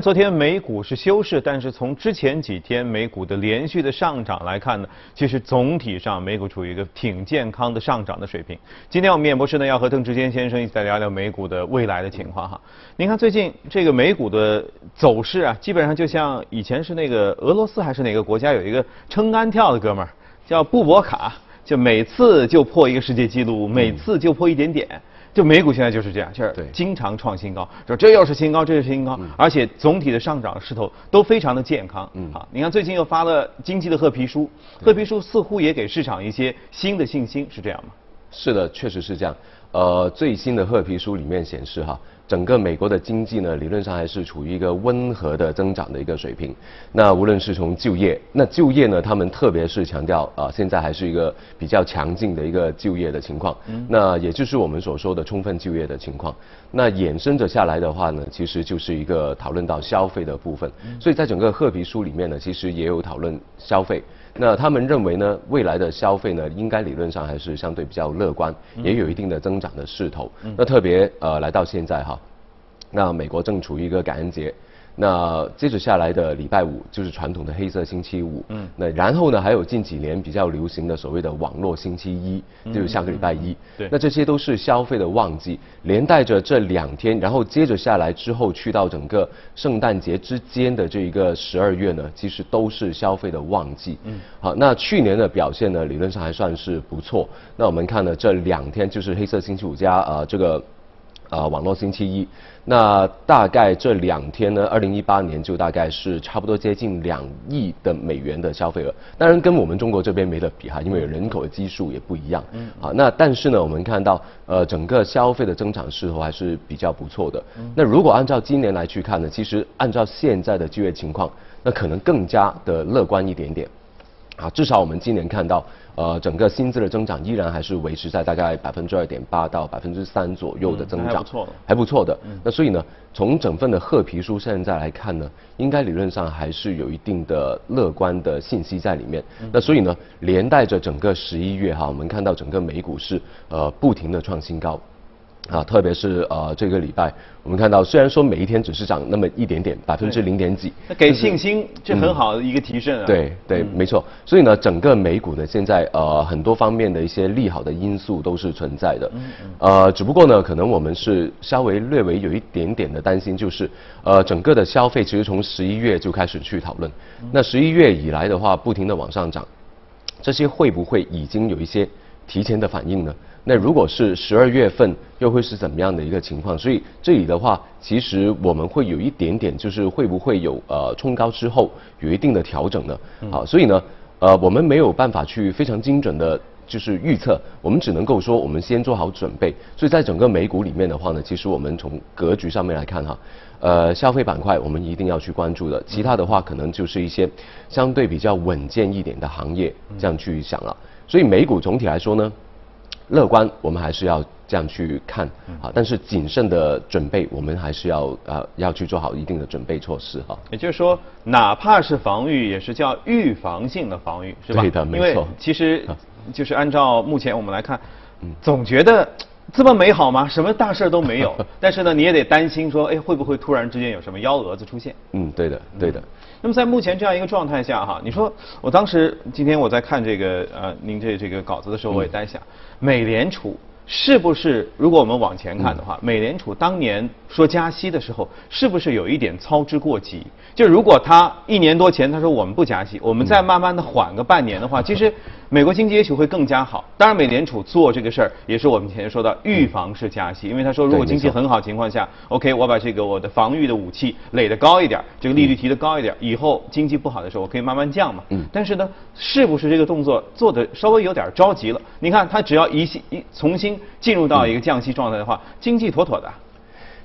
昨天美股是休市，但是从之前几天美股的连续的上涨来看呢，其实总体上美股处于一个挺健康的上涨的水平。今天我们演播室呢要和邓志坚先生一起来聊聊美股的未来的情况哈。您看最近这个美股的走势啊，基本上就像以前是那个俄罗斯还是哪个国家有一个撑杆跳的哥们儿叫布博卡，就每次就破一个世界纪录，每次就破一点点。就美股现在就是这样，就是经常创新高，说这又是新高，这是新高，而且总体的上涨势头都非常的健康。嗯，好，你看最近又发了经济的褐皮书，褐皮书似乎也给市场一些新的信心，是这样吗？是的，确实是这样。呃，最新的褐皮书里面显示哈。整个美国的经济呢，理论上还是处于一个温和的增长的一个水平。那无论是从就业，那就业呢，他们特别是强调啊，现在还是一个比较强劲的一个就业的情况。那也就是我们所说的充分就业的情况。那衍生着下来的话呢，其实就是一个讨论到消费的部分。所以在整个褐皮书里面呢，其实也有讨论消费。那他们认为呢，未来的消费呢，应该理论上还是相对比较乐观，也有一定的增长的势头。那特别呃，来到现在哈。那美国正处于一个感恩节，那接着下来的礼拜五就是传统的黑色星期五，嗯，那然后呢还有近几年比较流行的所谓的网络星期一，就是下个礼拜一，对，那这些都是消费的旺季，连带着这两天，然后接着下来之后去到整个圣诞节之间的这一个十二月呢，其实都是消费的旺季，嗯，好，那去年的表现呢，理论上还算是不错，那我们看呢这两天就是黑色星期五加呃这个。啊，网络星期一，那大概这两天呢，二零一八年就大概是差不多接近两亿的美元的消费额，当然跟我们中国这边没得比哈，因为人口的基数也不一样。嗯。好，那但是呢，我们看到呃整个消费的增长势头还是比较不错的。嗯。那如果按照今年来去看呢，其实按照现在的就业情况，那可能更加的乐观一点点。啊，至少我们今年看到，呃，整个薪资的增长依然还是维持在大概百分之二点八到百分之三左右的增长，还不错，还不错的。那所以呢，从整份的褐皮书现在来看呢，应该理论上还是有一定的乐观的信息在里面。那所以呢，连带着整个十一月哈，我们看到整个美股是呃不停的创新高。啊，特别是呃这个礼拜，我们看到虽然说每一天只是涨那么一点点，百分之零点几，那给信心，这很好的一个提升啊。对对，没错。所以呢，整个美股呢，现在呃很多方面的一些利好的因素都是存在的。嗯嗯。呃，只不过呢，可能我们是稍微略微有一点点的担心，就是呃整个的消费其实从十一月就开始去讨论，那十一月以来的话，不停的往上涨，这些会不会已经有一些提前的反应呢？那如果是十二月份，又会是怎么样的一个情况？所以这里的话，其实我们会有一点点，就是会不会有呃冲高之后有一定的调整呢？好，所以呢，呃，我们没有办法去非常精准的，就是预测，我们只能够说，我们先做好准备。所以在整个美股里面的话呢，其实我们从格局上面来看哈，呃，消费板块我们一定要去关注的，其他的话可能就是一些相对比较稳健一点的行业，这样去想了。所以美股总体来说呢。乐观，我们还是要这样去看啊。但是谨慎的准备，我们还是要啊要去做好一定的准备措施哈。也就是说，哪怕是防御，也是叫预防性的防御，是吧？对的，没错。其实，就是按照目前我们来看，总觉得这么美好吗？什么大事都没有。但是呢，你也得担心说，哎，会不会突然之间有什么幺蛾子出现？嗯，对的，对的。那么在目前这样一个状态下哈，你说我当时今天我在看这个呃您这这个稿子的时候，我也在想，美联储是不是如果我们往前看的话，美联储当年说加息的时候，是不是有一点操之过急？就如果他一年多前他说我们不加息，我们再慢慢的缓个半年的话，其实。美国经济也许会更加好。当然，美联储做这个事儿也是我们前面说到预防式加息，因为他说如果经济很好情况下，OK，我把这个我的防御的武器垒得高一点，这个利率提得高一点，以后经济不好的时候我可以慢慢降嘛。嗯。但是呢，是不是这个动作做的稍微有点着急了？你看，他只要一一重新进入到一个降息状态的话，经济妥妥的。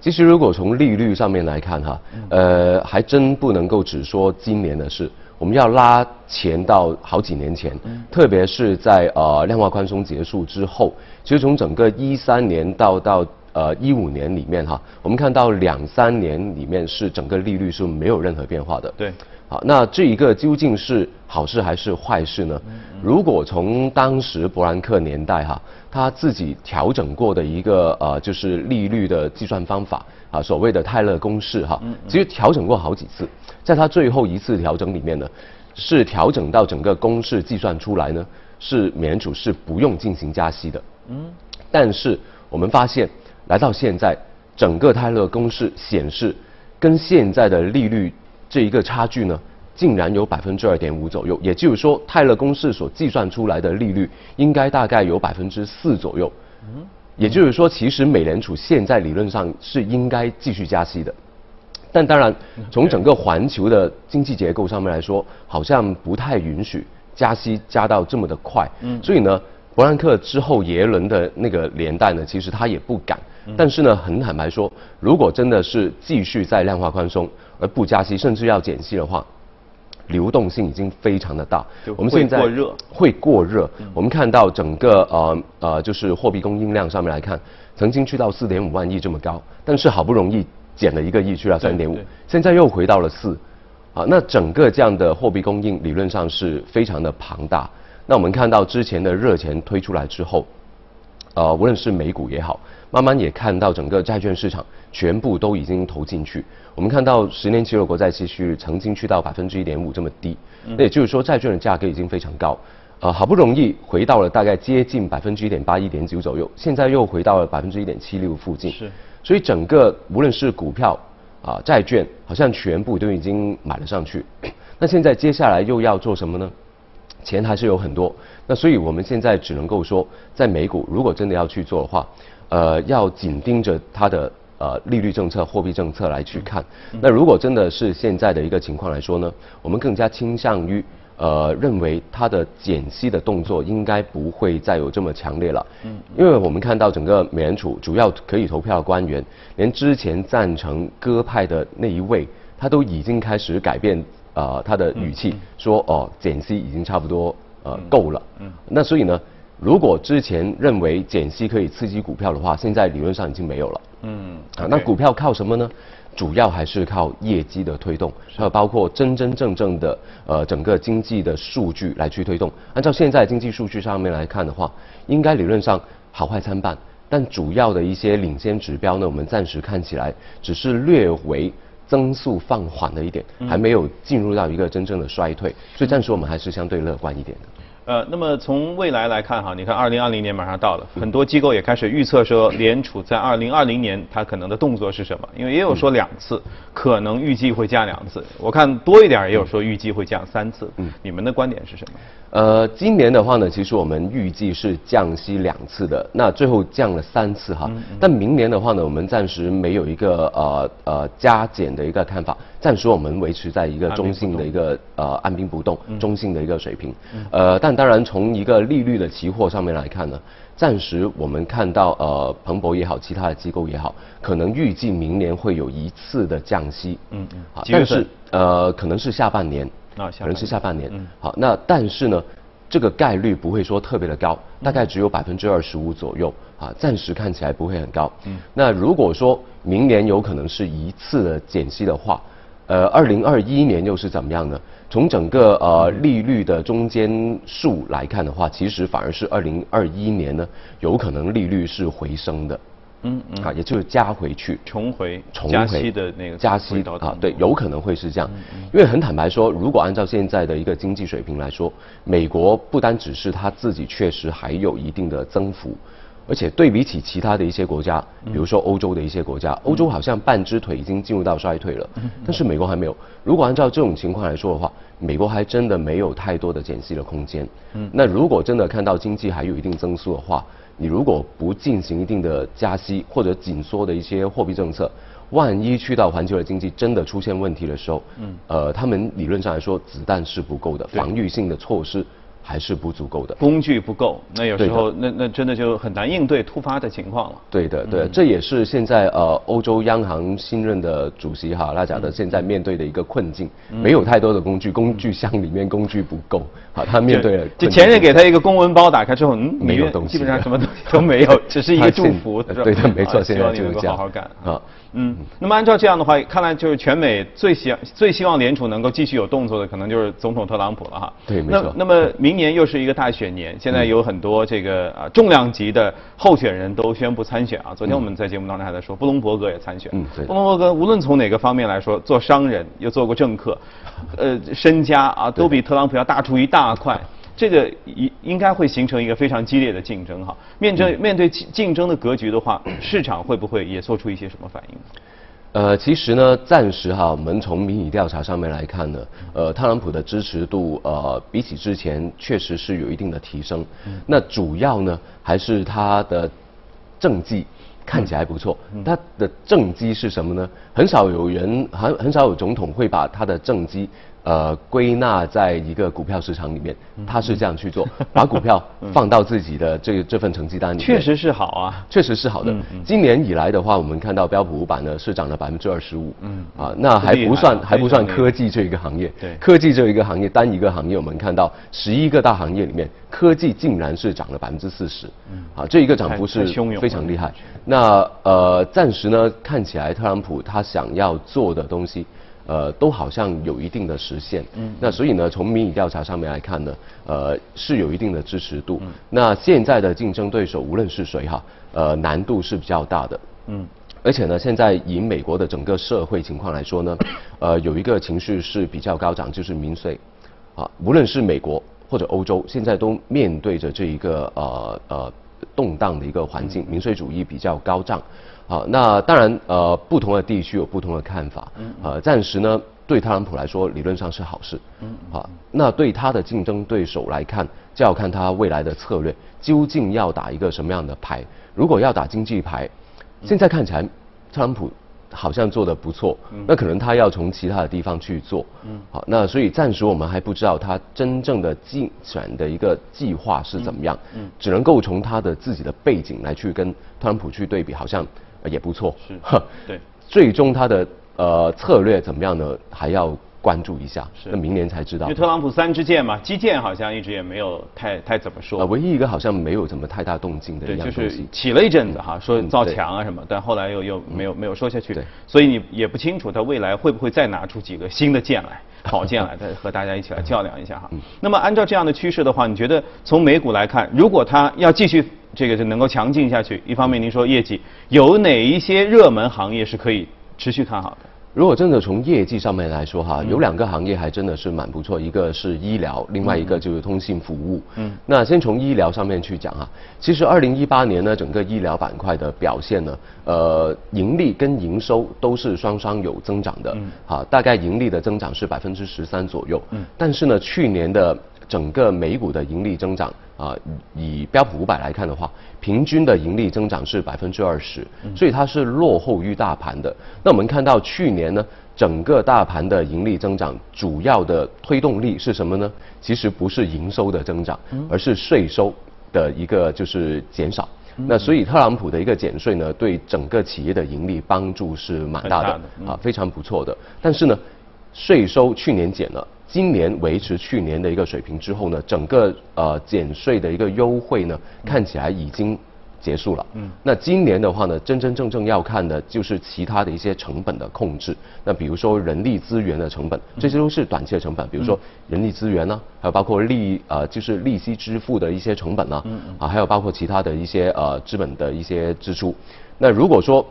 其实如果从利率上面来看哈，呃，还真不能够只说今年的事。我们要拉前到好几年前，特别是在呃量化宽松结束之后，其实从整个一三年到到呃一五年里面哈，我们看到两三年里面是整个利率是没有任何变化的。对。好，那这一个究竟是好事还是坏事呢？如果从当时伯兰克年代哈，他自己调整过的一个呃就是利率的计算方法啊，所谓的泰勒公式哈，其实调整过好几次，在他最后一次调整里面呢，是调整到整个公式计算出来呢，是美联储是不用进行加息的。嗯。但是我们发现，来到现在，整个泰勒公式显示，跟现在的利率。这一个差距呢，竟然有百分之二点五左右，也就是说，泰勒公式所计算出来的利率应该大概有百分之四左右。嗯，也就是说，其实美联储现在理论上是应该继续加息的，但当然，从整个环球的经济结构上面来说，好像不太允许加息加到这么的快。嗯，所以呢，伯南克之后耶伦的那个年代呢，其实他也不敢。但是呢，很坦白说，如果真的是继续在量化宽松。而不加息，甚至要减息的话，流动性已经非常的大。我们现在会过热。会过热。我们看到整个呃呃，就是货币供应量上面来看，曾经去到四点五万亿这么高，但是好不容易减了一个亿去到三点五，现在又回到了四。啊，那整个这样的货币供应理论上是非常的庞大。那我们看到之前的热钱推出来之后，呃，无论是美股也好。慢慢也看到整个债券市场全部都已经投进去。我们看到十年期的国债息率曾经去到百分之一点五这么低，那也就是说债券的价格已经非常高，呃，好不容易回到了大概接近百分之一点八、一点九左右，现在又回到了百分之一点七六附近。是。所以整个无论是股票啊、债券，好像全部都已经买了上去。那现在接下来又要做什么呢？钱还是有很多。那所以我们现在只能够说，在美股如果真的要去做的话。呃，要紧盯着它的呃利率政策、货币政策来去看。那如果真的是现在的一个情况来说呢，我们更加倾向于呃认为它的减息的动作应该不会再有这么强烈了。嗯，因为我们看到整个美联储主要可以投票的官员，连之前赞成鸽派的那一位，他都已经开始改变呃他的语气，说哦减息已经差不多呃够了。嗯，那所以呢？如果之前认为减息可以刺激股票的话，现在理论上已经没有了。嗯，啊，那股票靠什么呢？主要还是靠业绩的推动，还有包括真真正正的呃整个经济的数据来去推动。按照现在经济数据上面来看的话，应该理论上好坏参半，但主要的一些领先指标呢，我们暂时看起来只是略微增速放缓了一点，还没有进入到一个真正的衰退，所以暂时我们还是相对乐观一点的。呃，那么从未来来看哈，你看二零二零年马上到了，很多机构也开始预测说联储在二零二零年它可能的动作是什么？因为也有说两次，可能预计会降两次。我看多一点也有说预计会降三次。嗯，你们的观点是什么？呃，今年的话呢，其实我们预计是降息两次的，那最后降了三次哈。但明年的话呢，我们暂时没有一个呃呃加减的一个看法，暂时我们维持在一个中性的一个呃按兵不动、中性的一个水平。呃，但当然从一个利率的期货上面来看呢，暂时我们看到呃彭博也好，其他的机构也好，可能预计明年会有一次的降息。嗯嗯。好，但是呃可能是下半年。可能是下半年，好，那但是呢，这个概率不会说特别的高，大概只有百分之二十五左右，啊，暂时看起来不会很高。嗯，那如果说明年有可能是一次的减息的话，呃，二零二一年又是怎么样呢？从整个呃利率的中间数来看的话，其实反而是二零二一年呢，有可能利率是回升的。嗯嗯，啊，也就是加回去，重回重加息的那个加息啊，对，有可能会是这样，因为很坦白说，如果按照现在的一个经济水平来说，美国不单只是它自己确实还有一定的增幅，而且对比起其他的一些国家，比如说欧洲的一些国家，欧洲好像半只腿已经进入到衰退了，但是美国还没有。如果按照这种情况来说的话，美国还真的没有太多的减息的空间。嗯，那如果真的看到经济还有一定增速的话，你如果不进行一定的加息或者紧缩的一些货币政策，万一去到环球的经济真的出现问题的时候，嗯，呃，他们理论上来说子弹是不够的，防御性的措施。还是不足够的。工具不够，那有时候那那真的就很难应对突发的情况了。对的，对的，这也是现在呃欧洲央行新任的主席哈拉贾德现在面对的一个困境，没有太多的工具，工具箱里面工具不够，好，他面对了就前任给他一个公文包，打开之后，嗯，没有东西基本上什么东西 都没有，只是一个祝福。对的没错希望你能够在就是这样。好好干。啊。嗯，那么按照这样的话，看来就是全美最希最希望联储能够继续有动作的，可能就是总统特朗普了哈。对没错那那么明年又是一个大选年，现在有很多这个啊重量级的候选人都宣布参选啊。昨天我们在节目当中还在说，布隆伯格也参选。嗯对布隆伯格无论从哪个方面来说，做商人又做过政客，呃，身家啊都比特朗普要大出一大块。这个应应该会形成一个非常激烈的竞争哈。面对面对竞竞争的格局的话，市场会不会也做出一些什么反应？呃，其实呢，暂时哈，我们从民意调查上面来看呢，呃，特朗普的支持度呃，比起之前确实是有一定的提升。那主要呢，还是他的政绩看起来不错。他的政绩是什么呢？很少有人，很很少有总统会把他的政绩。呃，归纳在一个股票市场里面，他是这样去做，把股票放到自己的这这份成绩单里面。确实是好啊。确实是好的。今年以来的话，我们看到标普五百呢是涨了百分之二十五。嗯。啊，那还不算还不算科技这一个行业。对科技这一个行业，单一个行业我们看到十一个大行业里面，科技竟然是涨了百分之四十。嗯。啊，这一个涨幅是非常厉害。那呃，暂时呢看起来特朗普他想要做的东西。呃，都好像有一定的实现，嗯，那所以呢，从民意调查上面来看呢，呃，是有一定的支持度。那现在的竞争对手无论是谁哈，呃，难度是比较大的，嗯。而且呢，现在以美国的整个社会情况来说呢，呃，有一个情绪是比较高涨，就是民粹，啊，无论是美国或者欧洲，现在都面对着这一个呃呃动荡的一个环境，民粹主义比较高涨。好，那当然，呃，不同的地区有不同的看法。嗯。呃，暂时呢，对特朗普来说，理论上是好事。嗯。好，那对他的竞争对手来看，就要看他未来的策略，究竟要打一个什么样的牌。如果要打经济牌，现在看起来，特朗普好像做得不错。嗯。那可能他要从其他的地方去做。嗯。好，那所以暂时我们还不知道他真正的竞选的一个计划是怎么样。嗯。只能够从他的自己的背景来去跟特朗普去对比，好像。呃也不错，是呵 对，最终他的呃策略怎么样呢？还要关注一下，是那明年才知道因为。特朗普三支箭嘛，基建好像一直也没有太太怎么呃，说。唯一一个好像没有怎么太大动静的对，一样就是。起了一阵子哈，说嗯造对墙啊什么，但后来又又没有没有说下去对。所以你也不清楚他未来会不会再拿出几个新的箭来，好箭来，再和大家一起来较量一下哈。嗯那么按照这样的趋势的话，你觉得从美股来看，如果它要继续这个就能够强劲下去，一方面您说业绩有哪一些热门行业是可以持续看好的？如果真的从业绩上面来说哈，嗯有两个行业还真的是蛮不错，一个是医疗，另外一个就是通信服务。嗯那先从医疗上面去讲哈，其实二零一八年呢，整个医疗板块的表现呢，呃，盈利跟营收都是双双有增长的。嗯啊，大概盈利的增长是百分之十三左右。嗯但是呢，去年的整个美股的盈利增长啊、以标普五百来看的话，平均的盈利增长是百分之二十，所以它是落后于大盘的。那我们看到去年呢，整个大盘的盈利增长主要的推动力是什么呢？其实不是营收的增长，而是税收的一个就是减少。那所以特朗普的一个减税呢，对整个企业的盈利帮助是蛮大的啊，非常不错的。但是呢，税收去年减了，今年维持去年的一个水平之后呢，整个呃减税的一个优惠呢，看起来已经结束了。嗯，那今年的话呢，真真正正要看的就是其他的一些成本的控制。那比如说人力资源的成本，这些都是短期的成本，比如说人力资源呢、还有包括利呃就是利息支付的一些成本呢、啊，还有包括其他的一些呃资本的一些支出。那如果说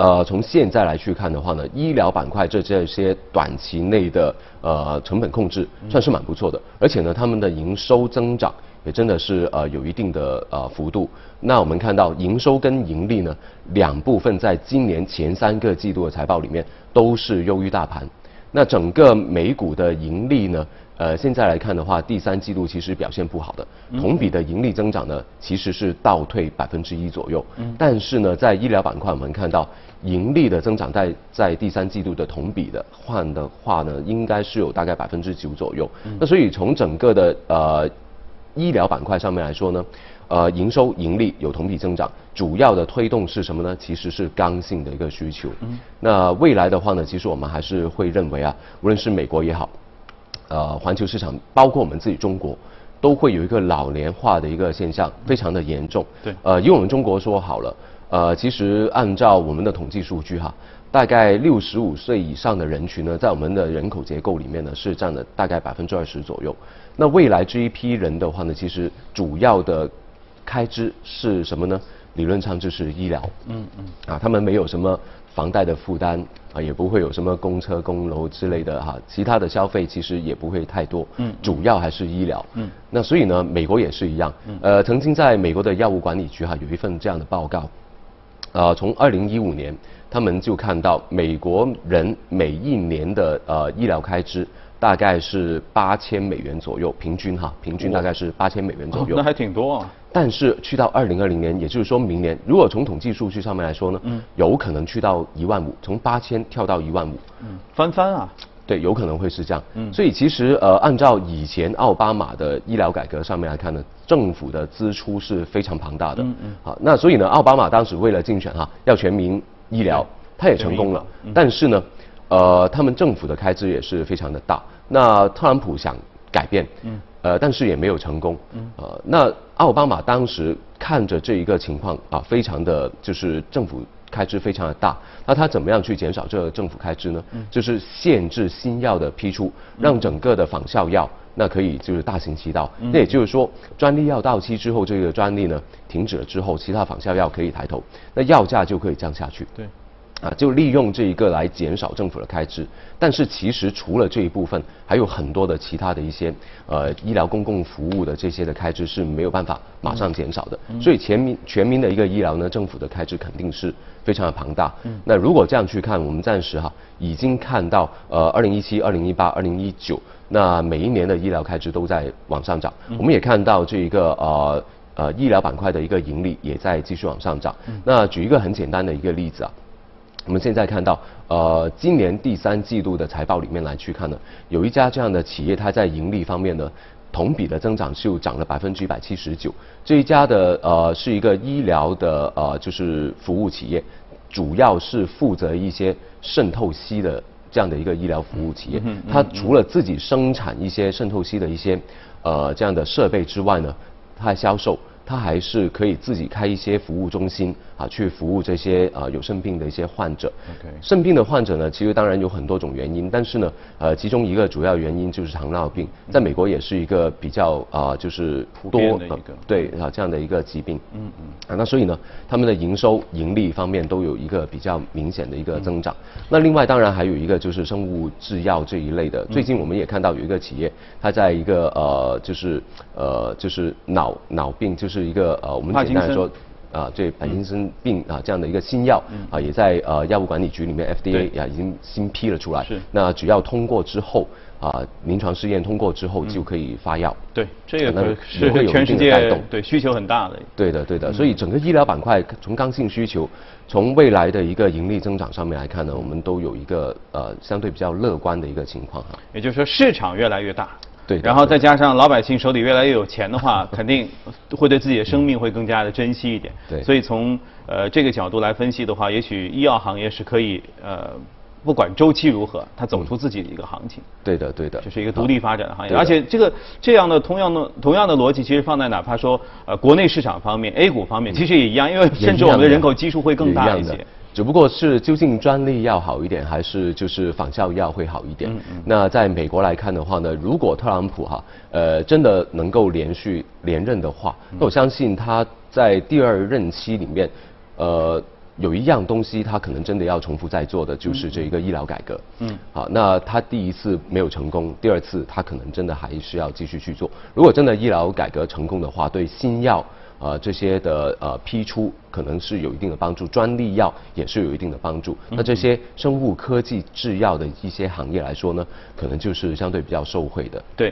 呃，从现在来去看的话呢，医疗板块这这些短期内的呃成本控制算是蛮不错的，而且呢，他们的营收增长也真的是呃有一定的呃幅度。那我们看到营收跟盈利呢两部分在今年前三个季度的财报里面都是优于大盘。那整个美股的盈利呢，呃，现在来看的话，第三季度其实表现不好的，同比的盈利增长呢，其实是倒退百分之一左右。但是呢，在医疗板块，我们看到盈利的增长在在第三季度的同比的换的话呢，应该是有大概百分之九左右。那所以从整个的呃医疗板块上面来说呢，呃，营收盈利有同比增长，主要的推动是什么呢？其实是刚性的一个需求。嗯。那未来的话呢，其实我们还是会认为啊，无论是美国也好，呃，环球市场，包括我们自己中国，都会有一个老年化的一个现象，非常的严重。对。呃，因为我们中国说好了，呃，其实按照我们的统计数据哈。大概六十五岁以上的人群呢，在我们的人口结构里面呢，是占了大概百分之二十左右。那未来这一批人的话呢，其实主要的开支是什么呢？理论上就是医疗。嗯嗯。啊，他们没有什么房贷的负担啊，也不会有什么公车、公楼之类的哈，其他的消费其实也不会太多。嗯。主要还是医疗。嗯。那所以呢，美国也是一样。嗯。呃，曾经在美国的药物管理局哈有一份这样的报告，呃，从二零一五年。他们就看到美国人每一年的呃医疗开支大概是八千美元左右，平均哈，平均大概是八千美元左右。那还挺多啊。但是去到二零二零年，也就是说明年，如果从统计数据上面来说呢，嗯，有可能去到一万五，从八千跳到一万五，嗯，翻番啊。对，有可能会是这样。嗯。所以其实呃，按照以前奥巴马的医疗改革上面来看呢，政府的支出是非常庞大的。嗯嗯。好，那所以呢，奥巴马当时为了竞选哈，要全民。医疗，他也成功了，但是呢，呃，他们政府的开支也是非常的大。那特朗普想改变，嗯呃，但是也没有成功。嗯呃，那奥巴马当时看着这一个情况啊，非常的就是政府开支非常的大，那他怎么样去减少这个政府开支呢？就是限制新药的批出，让整个的仿效药那可以就是大行其道。那也就是说，专利药到期之后，这个专利呢停止了之后，其他仿效药可以抬头，那药价就可以降下去。对。啊，就利用这一个来减少政府的开支，但是其实除了这一部分，还有很多的其他的一些呃医疗公共服务的这些的开支是没有办法马上减少的。所以全民全民的一个医疗呢，政府的开支肯定是非常的庞大。那如果这样去看，我们暂时哈已经看到呃二零一七、二零一八、二零一九，那每一年的医疗开支都在往上涨。我们也看到这一个呃呃医疗板块的一个盈利也在继续往上涨。那举一个很简单的一个例子啊。我们现在看到，呃，今年第三季度的财报里面来去看呢，有一家这样的企业，它在盈利方面呢，同比的增长就涨了百分之一百七十九。这一家的呃是一个医疗的呃就是服务企业，主要是负责一些渗透析的这样的一个医疗服务企业。它除了自己生产一些渗透析的一些呃这样的设备之外呢，它还销售。它还是可以自己开一些服务中心啊，去服务这些呃有肾病的一些患者。肾病的患者呢，其实当然有很多种原因，但是呢，呃，其中一个主要原因就是糖尿病，在美国也是一个比较啊，就是多的一个对啊这样的一个疾病。嗯嗯。啊，那所以呢，他们的营收盈利方面都有一个比较明显的一个增长。那另外当然还有一个就是生物制药这一类的，最近我们也看到有一个企业，它在一个呃就是呃就是脑脑病就是。是一个呃，我们简单来说，啊，对帕金森病啊这样的一个新药啊，也在呃药物管理局里面 FDA 呀已经新批了出来。是。那只要通过之后啊，临床试验通过之后就可以发药。对，这个是会全世界对需求很大的。对的，对的。所以整个医疗板块从刚性需求，从未来的一个盈利增长上面来看呢，我们都有一个呃相对比较乐观的一个情况哈。也就是说，市场越来越大。对，然后再加上老百姓手里越来越有钱的话，肯定会对自己的生命会更加的珍惜一点。对，所以从呃这个角度来分析的话，也许医药行业是可以呃，不管周期如何，它走出自己的一个行情。对的，对的，这是一个独立发展的行业。而且这个这样的同样的同样的逻辑，其实放在哪怕说呃国内市场方面，A 股方面，其实也一样，因为甚至我们的人口基数会更大一些。只不过是究竟专利要好一点，还是就是仿效药会好一点？那在美国来看的话呢，如果特朗普哈呃真的能够连续连任的话，那我相信他在第二任期里面，呃有一样东西他可能真的要重复再做的，就是这一个医疗改革。嗯，好，那他第一次没有成功，第二次他可能真的还是要继续去做。如果真的医疗改革成功的话，对新药。呃，这些的呃批出可能是有一定的帮助，专利药也是有一定的帮助。那这些生物科技制药的一些行业来说呢，可能就是相对比较受惠的。对。